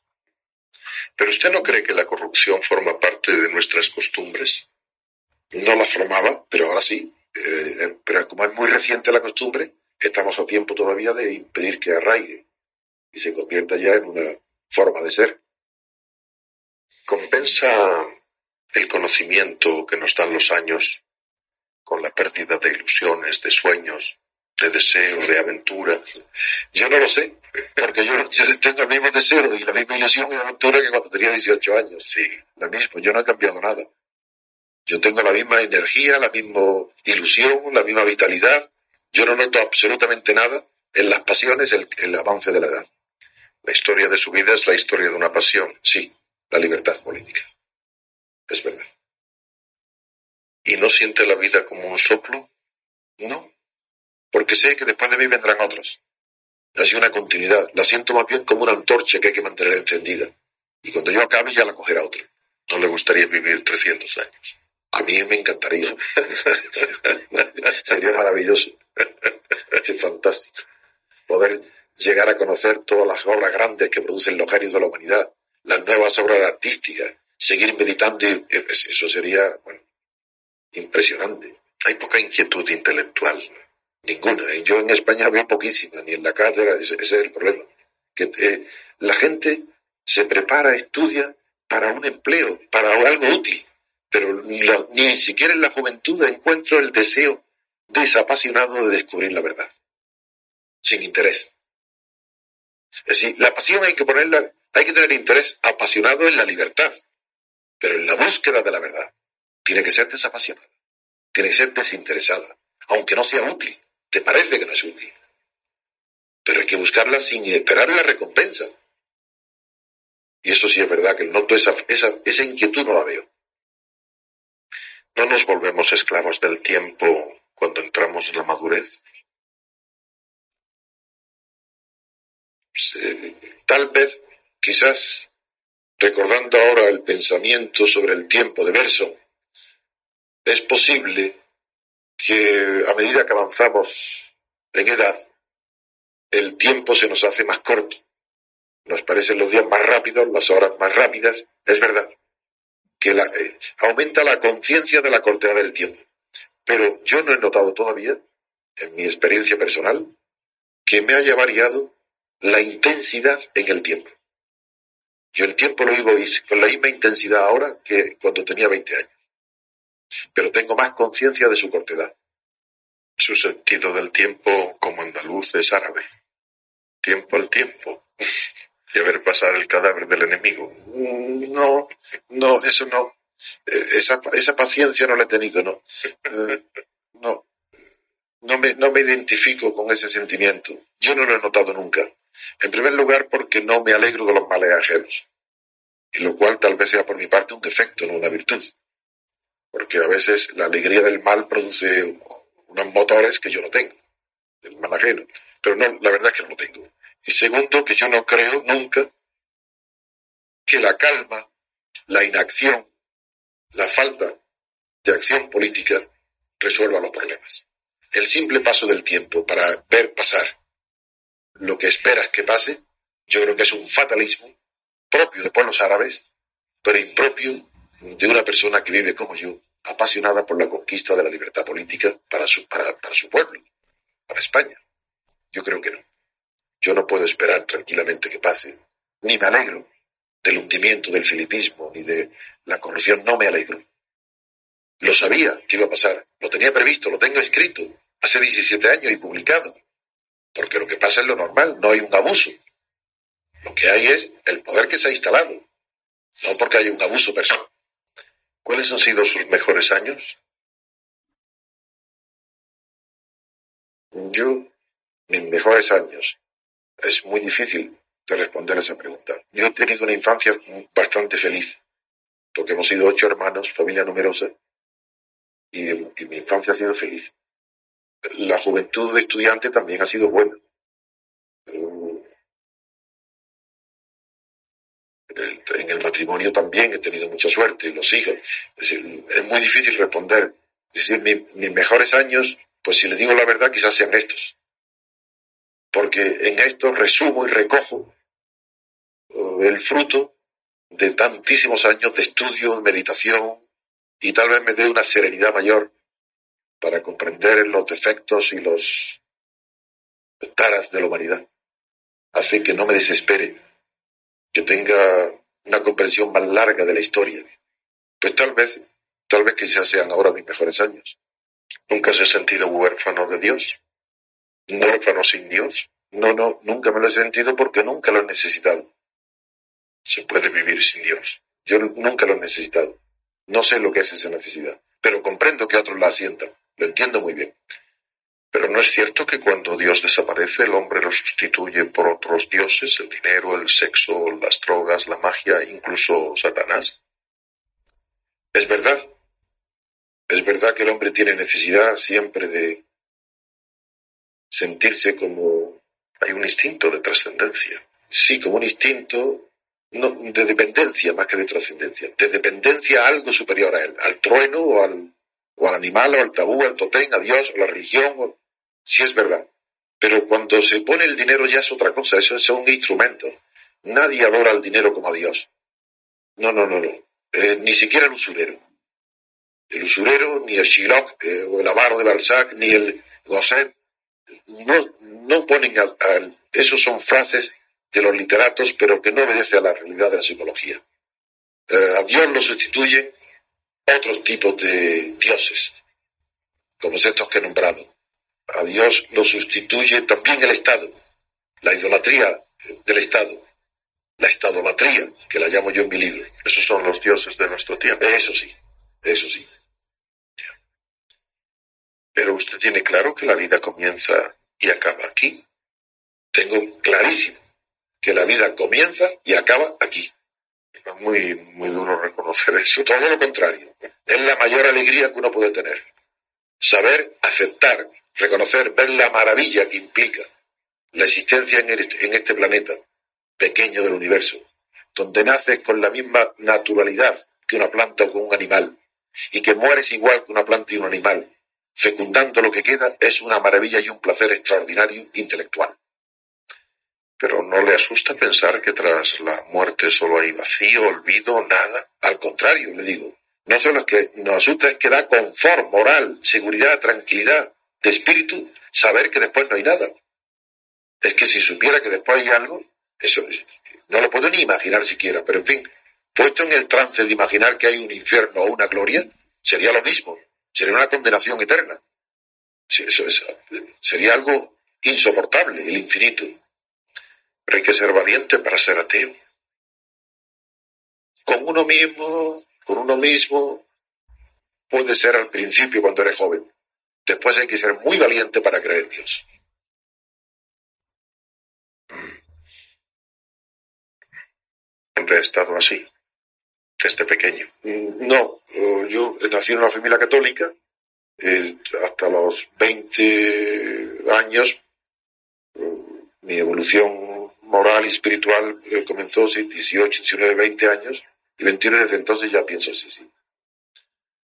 ¿Pero usted no cree que la corrupción forma parte de nuestras costumbres? No la formaba, pero ahora sí. Eh, pero como es muy reciente la costumbre, estamos a tiempo todavía de impedir que arraigue y se convierta ya en una forma de ser. ¿Compensa el conocimiento que nos dan los años con la pérdida de ilusiones, de sueños, de deseo, de aventura? Yo no lo sé, porque yo, tengo el mismo deseo y la misma ilusión y aventura que cuando tenía 18 años. Sí, lo mismo, yo no he cambiado nada. Yo tengo la misma energía, la misma ilusión, la misma vitalidad. Yo no noto absolutamente nada en las pasiones, el, el avance de la edad. La historia de su vida es la historia de una pasión. Sí, la libertad política. Es verdad. ¿Y no siente la vida como un soplo? No, porque sé que después de mí vendrán otros. Así una continuidad. La siento más bien como una antorcha que hay que mantener encendida. Y cuando yo acabe ya la cogerá otro. ¿No le gustaría vivir 300 años? A mí me encantaría. [LAUGHS] Sería maravilloso. Es fantástico. Poder llegar a conocer todas las obras grandes que producen los genios de la humanidad, las nuevas obras artísticas, seguir meditando, eso sería, impresionante. Hay poca inquietud intelectual. Ninguna. Yo en España veo poquísima, ni en la cátedra, ese, es el problema. Que eh, la gente se prepara, estudia para un empleo, para algo útil, pero ni, siquiera en la juventud encuentro el deseo desapasionado de descubrir la verdad, sin interés. Es decir, la pasión hay que ponerla, hay que tener interés apasionado en la libertad, pero en la búsqueda de la verdad tiene que ser desapasionada, tiene que ser desinteresada, aunque no sea útil. Te parece que no es útil. Pero hay que buscarla sin esperar la recompensa. Y eso sí es verdad que noto esa, esa, esa inquietud, no la veo. ¿No nos volvemos esclavos del tiempo cuando entramos en la madurez? tal vez, quizás, recordando ahora el pensamiento sobre el tiempo de Berson, es posible que a medida que avanzamos en edad, el tiempo se nos hace más corto. Nos parecen los días más rápidos, las horas más rápidas. Es verdad que eh, aumenta la conciencia de la cortedad del tiempo. Pero yo no he notado todavía, en mi experiencia personal, que me haya variado la intensidad en el tiempo. Yo el tiempo lo vivo con la misma intensidad ahora que cuando tenía 20 años pero tengo más conciencia de su cortedad. Su sentido del tiempo como andaluz es árabe. Tiempo al tiempo. y a ver pasar el cadáver del enemigo. No, no, eso no. Eh, esa, esa paciencia no la he tenido, no. Eh, no. No me, no me identifico con ese sentimiento. Yo no lo he notado nunca. En primer lugar, porque no me alegro de los males ajenos. Y lo cual tal vez sea por mi parte un defecto, no una virtud porque a veces la alegría del mal produce unos motores que yo no tengo, del mal ajeno. Pero no, la verdad es que no lo tengo. Y segundo, que yo no creo nunca que la calma, la inacción, la falta de acción política resuelva los problemas. El simple paso del tiempo para ver pasar lo que esperas que pase, yo creo que es un fatalismo propio de pueblos árabes, pero impropio de una persona que vive como yo, apasionada por la conquista de la libertad política para su, para, su pueblo. para España. Yo creo que no. Yo no puedo esperar tranquilamente que pase, ni me alegro del hundimiento del filipismo ni de la corrupción, no me alegro. Lo sabía que iba a pasar, lo tenía previsto, lo tengo escrito hace 17 años y publicado, porque lo que pasa es lo normal, no hay un abuso. Lo que hay es el poder que se ha instalado, no porque haya un abuso personal. ¿Cuáles han sido sus mejores años? Yo, mis mejores años, es muy difícil de responder a esa pregunta. Yo he tenido una infancia bastante feliz, porque hemos sido ocho hermanos, familia numerosa, y, mi infancia ha sido feliz. La juventud de estudiante también ha sido buena. En el también he tenido mucha suerte, los hijos. Es, es muy difícil responder. Es decir, mis mejores años, pues si le digo la verdad, quizás sean estos. Porque en estos resumo y recojo eh, el fruto de tantísimos años de estudio, meditación, y tal vez me dé una serenidad mayor para comprender los defectos y los taras de la humanidad. Hace que no me desespere, que tenga una comprensión más larga de la historia. Pues tal vez, tal vez quizás sean ahora mis mejores años. ¿Nunca se ha sentido huérfano de Dios? ¿No? ¿Huérfano sin Dios? No, no, nunca me lo he sentido porque nunca lo he necesitado. Se puede vivir sin Dios. Yo nunca lo he necesitado. No sé lo que es esa necesidad, pero comprendo que otros la sientan. Lo entiendo muy bien. Pero no es cierto que cuando Dios desaparece el hombre lo sustituye por otros dioses, el dinero, el sexo, las drogas, la magia, incluso Satanás. Es verdad. Es verdad que el hombre tiene necesidad siempre de sentirse como... Hay un instinto de trascendencia. Sí, como un instinto no, de dependencia más que de trascendencia, de dependencia a algo superior a él, al trueno o al, o al animal o al tabú, al totén, a Dios a la religión, si es verdad. Pero cuando se pone el dinero ya es otra cosa, eso es un instrumento. Nadie adora el dinero como a Dios. No, no, no, no. Eh, ni siquiera el usurero. El usurero, ni el Shylock, eh, o el avaro de Balzac, ni el Gosset, no, no ponen al, al, esos son frases de los literatos, pero que no obedece a la realidad de la psicología. Eh, a Dios lo sustituyen otros tipos de dioses, como estos que he nombrado. A Dios lo sustituye también el Estado, la idolatría del Estado, la estadolatría, que la llamo yo en mi libro. Esos son los dioses de nuestro tiempo. Eso sí, eso sí. Pero usted tiene claro que la vida comienza y acaba aquí. Tengo clarísimo que la vida comienza y acaba aquí. Es muy, muy duro reconocer eso. Todo lo contrario. Es la mayor alegría que uno puede tener. Saber, aceptar, reconocer, ver la maravilla que implica la existencia en este planeta pequeño del universo, donde naces con la misma naturalidad que una planta o con un animal, y que mueres igual que una planta y un animal, fecundando lo que queda, es una maravilla y un placer extraordinario intelectual. Pero ¿no le asusta pensar que tras la muerte solo hay vacío, olvido, nada? Al contrario, le digo. No solo es que nos asusta, es que da confort moral, seguridad, tranquilidad de espíritu, saber que después no hay nada. Es que si supiera que después hay algo, eso no lo puedo ni imaginar siquiera, pero en fin, puesto en el trance de imaginar que hay un infierno o una gloria, sería lo mismo, sería una condenación eterna. Eso es, sería algo insoportable, el infinito. Pero hay que ser valiente para ser ateo. Con uno mismo, con uno mismo, puede ser al principio cuando eres joven. Después hay que ser muy valiente para creer en Dios. Siempre he estado así, desde pequeño. Mm, no, yo nací en una familia católica, eh, hasta los 20 años, mm, mi evolución moral y espiritual eh, comenzó sí, 18, 19, 20 años y 21 desde entonces ya pienso así, sí.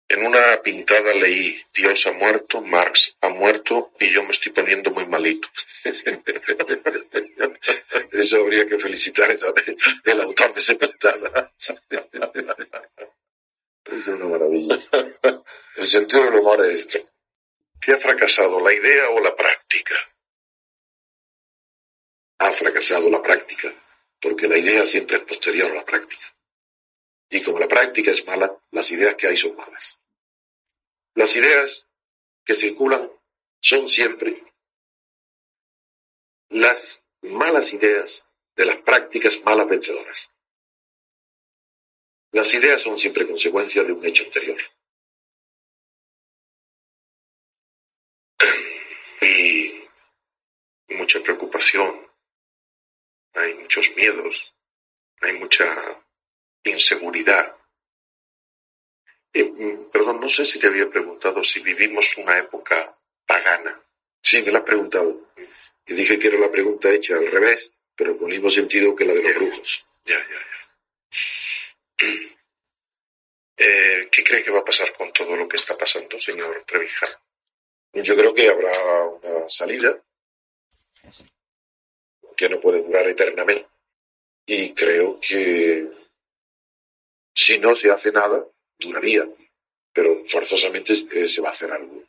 En una pintada leí, Dios ha muerto, Marx ha muerto y yo me estoy poniendo muy malito. [LAUGHS] Eso habría que felicitar al autor de esa pintada. Es una maravilla. El sentido del humor es esto. ¿Qué ha fracasado, la idea o la práctica? Ha fracasado la práctica, porque la idea siempre es posterior a la práctica. Y como la práctica es mala, las ideas que hay son malas. Las ideas que circulan son siempre las malas ideas de las prácticas malas vencedoras. Las ideas son siempre consecuencia de un hecho anterior. [CLEARS THROAT] Y mucha preocupación, hay muchos miedos, hay mucha inseguridad. Mm, perdón, no sé si te había preguntado si vivimos una época pagana. Sí, me lo has preguntado. Y dije que era la pregunta hecha al revés, pero con el mismo sentido que la de los brujos. Ya, ya, ya. Eh, ¿Qué cree que va a pasar con todo lo que está pasando, señor Trevijano? Yo creo que habrá una salida que no puede durar eternamente. Y creo que si no se hace nada, duraría, pero forzosamente eh, se va a hacer algo.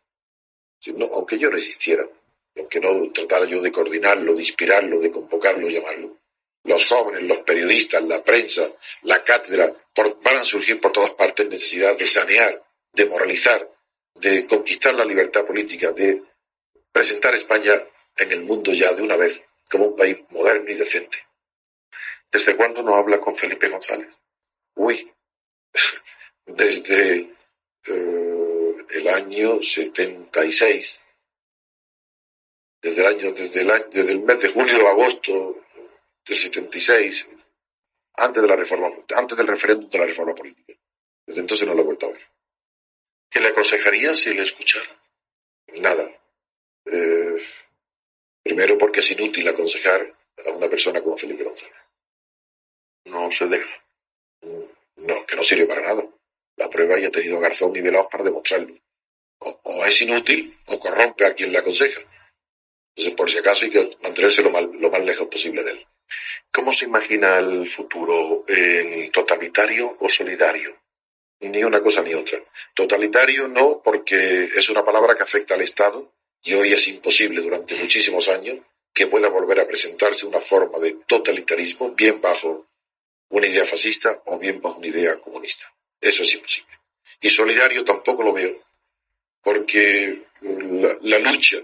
aunque yo no existiera, aunque no tratara yo de coordinarlo, de inspirarlo, de convocarlo, llamarlo. Los jóvenes, los periodistas, la prensa, la cátedra, van a surgir por todas partes necesidad de sanear, de moralizar, de conquistar la libertad política, de presentar España en el mundo ya de una vez como un país moderno y decente. ¿Desde cuándo no habla con Felipe González? Uy, desde eh, el año 76, desde el año, desde el, año, desde el mes de julio o agosto del 76, antes de la reforma, antes del referéndum de la reforma política. Desde entonces no lo he vuelto a ver. ¿Qué le aconsejaría si le escuchara? Nada. Eh, primero porque es inútil aconsejar a una persona como Felipe González. No se deja. No, que no sirve para nada. La prueba ya ha tenido Garzón y Veloz para demostrarlo. O, es inútil o corrompe a quien le aconseja. Entonces, por si acaso, hay que mantenerse lo más, lo más lejos posible de él. ¿Cómo se imagina el futuro? ¿En totalitario o solidario? Ni una cosa ni otra. Totalitario no, porque es una palabra que afecta al Estado y hoy es imposible durante muchísimos años que pueda volver a presentarse una forma de totalitarismo bien bajo una idea fascista o bien bajo una idea comunista. Eso es imposible. Y solidario tampoco lo veo, porque la, lucha,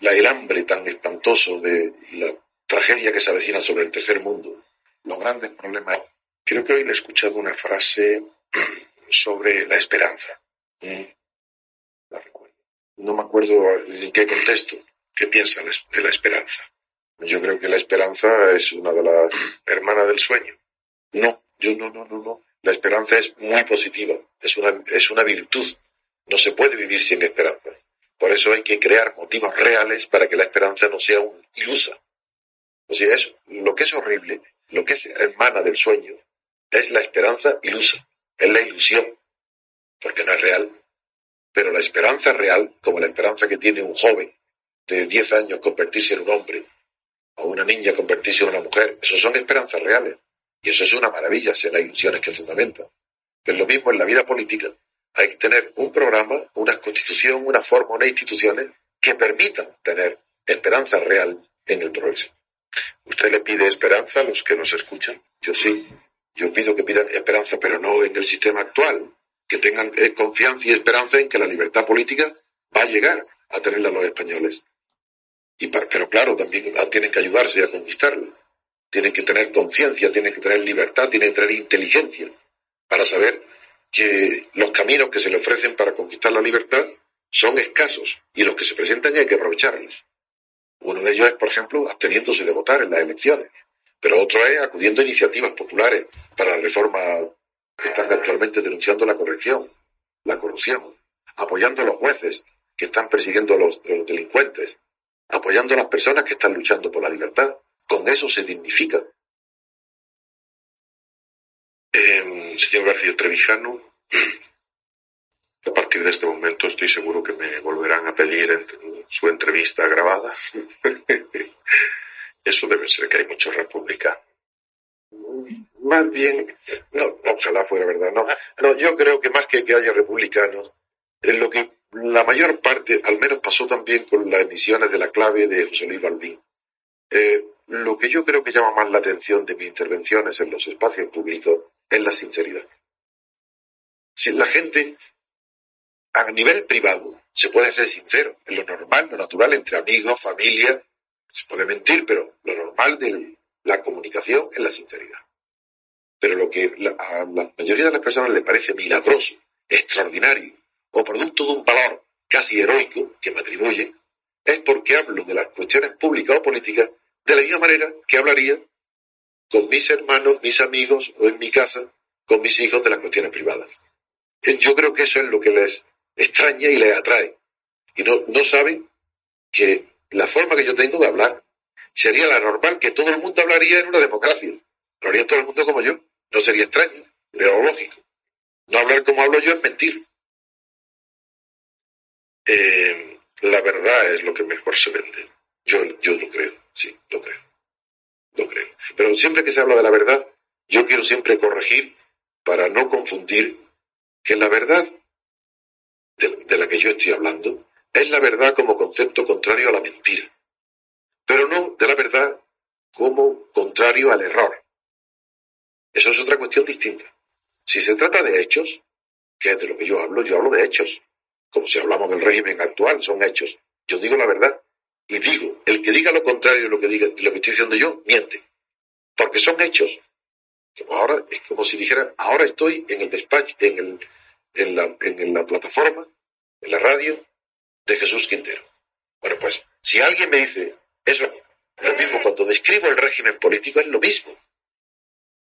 la, el hambre tan espantoso de, y la tragedia que se avecina sobre el tercer mundo, los grandes problemas. Creo que hoy le he escuchado una frase [CLEARS THROAT] sobre la esperanza. Mm. No me acuerdo en qué contexto. ¿Qué piensa de la esperanza? Yo creo que la esperanza es una de las hermanas del sueño. No, yo no, no, no, no. La esperanza es muy positiva, es una, es una virtud. No se puede vivir sin esperanza. Por eso hay que crear motivos reales para que la esperanza no sea un ilusa. O sea, es, lo que es horrible, lo que es hermana del sueño, es la esperanza ilusa, es la ilusión, porque no es real. Pero la esperanza real, como la esperanza que tiene un joven de 10 años convertirse en un hombre, o una niña convertirse en una mujer. Eso son esperanzas reales. Y eso es una maravilla, ser las ilusiones que fundamentan. es lo mismo en la vida política. Hay que tener un programa, una constitución, una forma, unas instituciones que permitan tener esperanza real en el progreso. ¿Usted le pide esperanza a los que nos escuchan? Yo sí. Yo pido que pidan esperanza, pero no en el sistema actual. Que tengan eh, confianza y esperanza en que la libertad política va a llegar a tenerla los españoles pero claro, también tienen que ayudarse a conquistarlo. Tienen que tener conciencia, tienen que tener libertad, tienen que tener inteligencia para saber que los caminos que se le ofrecen para conquistar la libertad son escasos y los que se presentan hay que aprovecharlos. Uno de ellos es, por ejemplo, absteniéndose de votar en las elecciones, pero otro es acudiendo a iniciativas populares para la reforma que están actualmente denunciando la corrección, la corrupción, apoyando a los jueces que están persiguiendo a los delincuentes, apoyando a las personas que están luchando por la libertad. Con eso se dignifica. Eh, señor García Trevijano, a partir de este momento estoy seguro que me volverán a pedir su entrevista grabada. [LAUGHS] Eso debe ser que hay muchos republicanos. Más bien, no, ojalá fuera verdad, no. No, yo creo que más que que haya republicanos, lo que la mayor parte, al menos pasó también con las emisiones de la clave de José Luis Balbín. Eh, lo que yo creo que llama más la atención de mis intervenciones en los espacios públicos es la sinceridad. Si la gente, a nivel privado, se puede ser sincero, en lo normal, lo natural, entre amigos, familia, se puede mentir, pero lo normal de la comunicación es la sinceridad. Pero lo que a la mayoría de las personas le parece milagroso, extraordinario o producto de un valor casi heroico que me atribuye, es porque hablo de las cuestiones públicas o políticas de la misma manera que hablaría con mis hermanos, mis amigos o en mi casa con mis hijos de las cuestiones privadas. Yo creo que eso es lo que les extraña y les atrae. Y no, no saben que la forma que yo tengo de hablar sería la normal que todo el mundo hablaría en una democracia. Hablaría todo el mundo como yo. No sería extraño, sería lo lógico. No hablar como hablo yo es mentir. Eh, la verdad es lo que mejor se vende. Yo, yo lo creo, sí, lo creo. Lo creo. Pero siempre que se habla de la verdad, yo quiero siempre corregir para no confundir que la verdad de, la que yo estoy hablando es la verdad como concepto contrario a la mentira, pero no de la verdad como contrario al error. Eso es otra cuestión distinta. Si se trata de hechos, que es de lo que yo hablo, yo hablo de hechos. Como si hablamos del régimen actual, son hechos. Yo digo la verdad. Y digo, el que diga lo contrario de lo que, diga, lo que estoy diciendo yo, miente. Porque son hechos. Como ahora, es como si dijera, ahora estoy en el despacho, en, el, en, la, en la plataforma en la radio de Jesús Quintero. Bueno, pues si alguien me dice eso, lo mismo cuando describo el régimen político es lo mismo.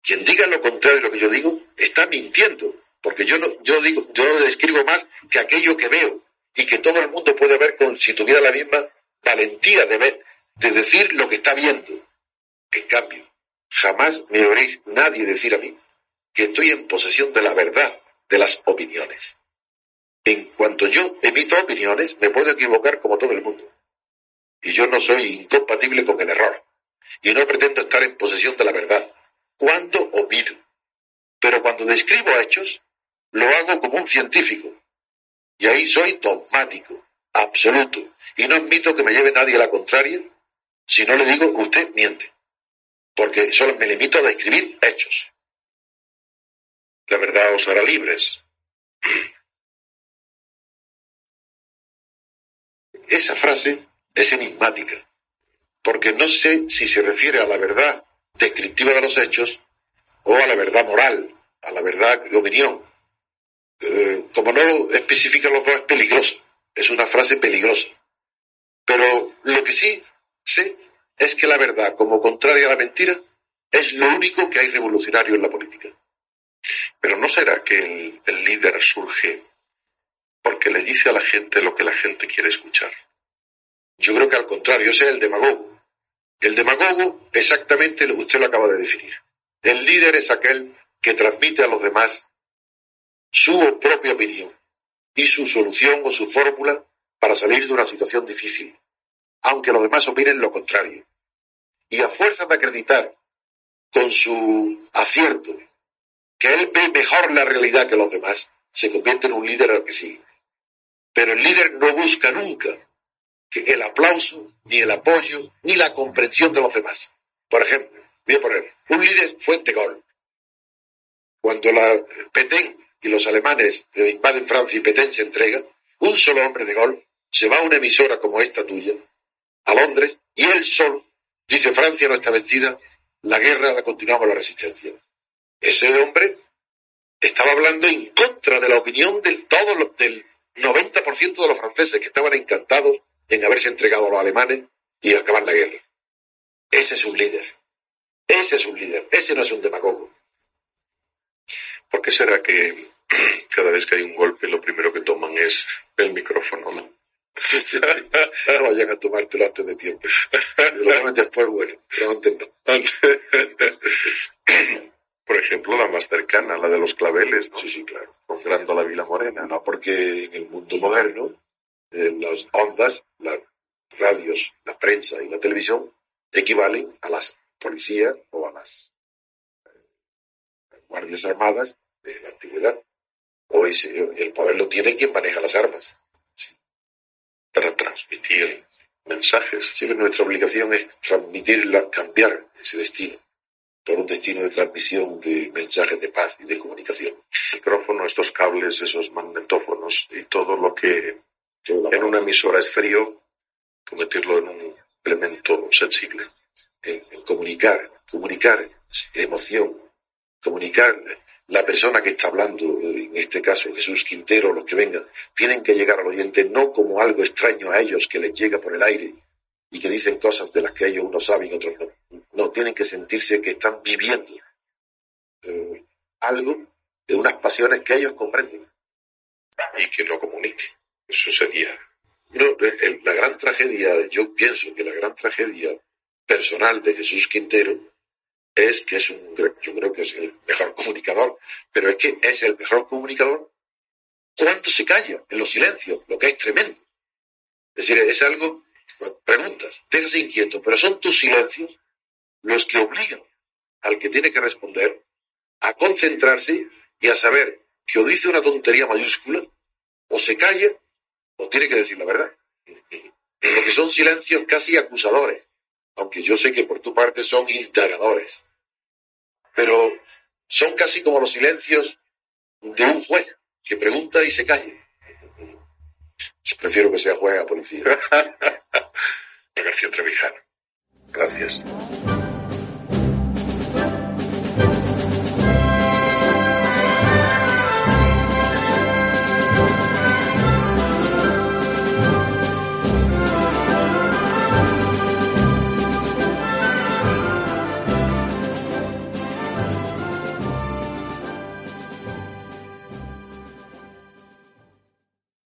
Quien diga lo contrario de lo que yo digo está mintiendo, porque yo no, yo digo, yo describo más que aquello que veo y que todo el mundo puede ver con si tuviera la misma valentía de ver, de decir lo que está viendo. En cambio, jamás me oiréis nadie decir a mí que estoy en posesión de la verdad de las opiniones. En cuanto yo emito opiniones, me puedo equivocar como todo el mundo. Y yo no soy incompatible con el error. Y no pretendo estar en posesión de la verdad. Cuando opino. Pero cuando describo hechos, lo hago como un científico. Y ahí soy dogmático, absoluto. Y no admito que me lleve nadie a la contraria si no le digo usted miente. Porque solo me limito a describir hechos. La verdad os hará libres. Esa frase es enigmática, porque no sé si se refiere a la verdad descriptiva de los hechos o a la verdad moral, a la verdad de opinión. Eh, como no especifica los dos, es peligrosa, es una frase peligrosa. Pero lo que sí sé es que la verdad, como contraria a la mentira, es lo único que hay revolucionario en la política. Pero ¿no será que el, líder surge porque le dice a la gente lo que la gente quiere escuchar. Yo creo que al contrario, ese es el demagogo. El demagogo exactamente lo usted lo acaba de definir. El líder es aquel que transmite a los demás su propia opinión y su solución o su fórmula para salir de una situación difícil, aunque los demás opinen lo contrario. Y a fuerza de acreditar con su acierto que él ve mejor la realidad que los demás, se convierte en un líder al que sigue. Pero el líder no busca nunca el aplauso, ni el apoyo, ni la comprensión de los demás. Por ejemplo, voy a poner, un líder fuente gol. Cuando la Petén y los alemanes invaden Francia y Petén se entrega, un solo hombre de gol se va a una emisora como esta tuya, a Londres, y él solo dice Francia no está vencida, la guerra la continuamos la resistencia. Ese hombre estaba hablando en contra de la opinión de todos los, del 90% de los franceses que estaban encantados en haberse entregado a los alemanes y acabar la guerra. Ese es un líder. Ese es un líder. Ese no es un demagogo. ¿Por qué será que [CLEARS THROAT] cada vez que hay un golpe lo primero que toman es el micrófono? No, [LAUGHS] no vayan a tomártelo antes de tiempo. Lo después, bueno, pero antes no. [CLEARS THROAT] Por ejemplo, la más cercana, la de los claveles, ¿no? Sí, sí, claro. La Vila Morena. No, porque en el mundo moderno, en las ondas, las radios, la prensa y la televisión equivalen a las policías o a las eh, guardias armadas de la antigüedad. Hoy el poder lo tiene quien maneja las armas. Para transmitir mensajes. Sí, nuestra obligación es transmitirla, cambiar ese destino por un destino de transmisión de mensajes de paz y de comunicación. Micrófono, estos cables, esos magnetófonos y todo lo que en una emisora es frío, convertirlo en un elemento sensible. En, comunicar, comunicar emoción, comunicar la persona que está hablando, en este caso Jesús Quintero, los que vengan, tienen que llegar al oyente no como algo extraño a ellos que les llega por el aire y que dicen cosas de las que ellos unos saben y otros no. No, tienen que sentirse que están viviendo eh, algo de unas pasiones que ellos comprenden. Y que lo comunique. Eso sería. la gran tragedia, yo pienso que la gran tragedia personal de Jesús Quintero es que es un, yo creo que es el mejor comunicador, pero es que es el mejor comunicador cuando se calla, en los silencios, lo que es tremendo. Es decir, es algo, preguntas, déjase inquieto, pero son tus silencios los que obligan al que tiene que responder a concentrarse y a saber que o dice una tontería mayúscula, o se calla, o tiene que decir la verdad. Porque son silencios casi acusadores, aunque yo sé que por tu parte son indagadores. Pero son casi como los silencios de un juez que pregunta y se calla. Prefiero que sea juez a policía. García [LAUGHS] Trevijano. Gracias.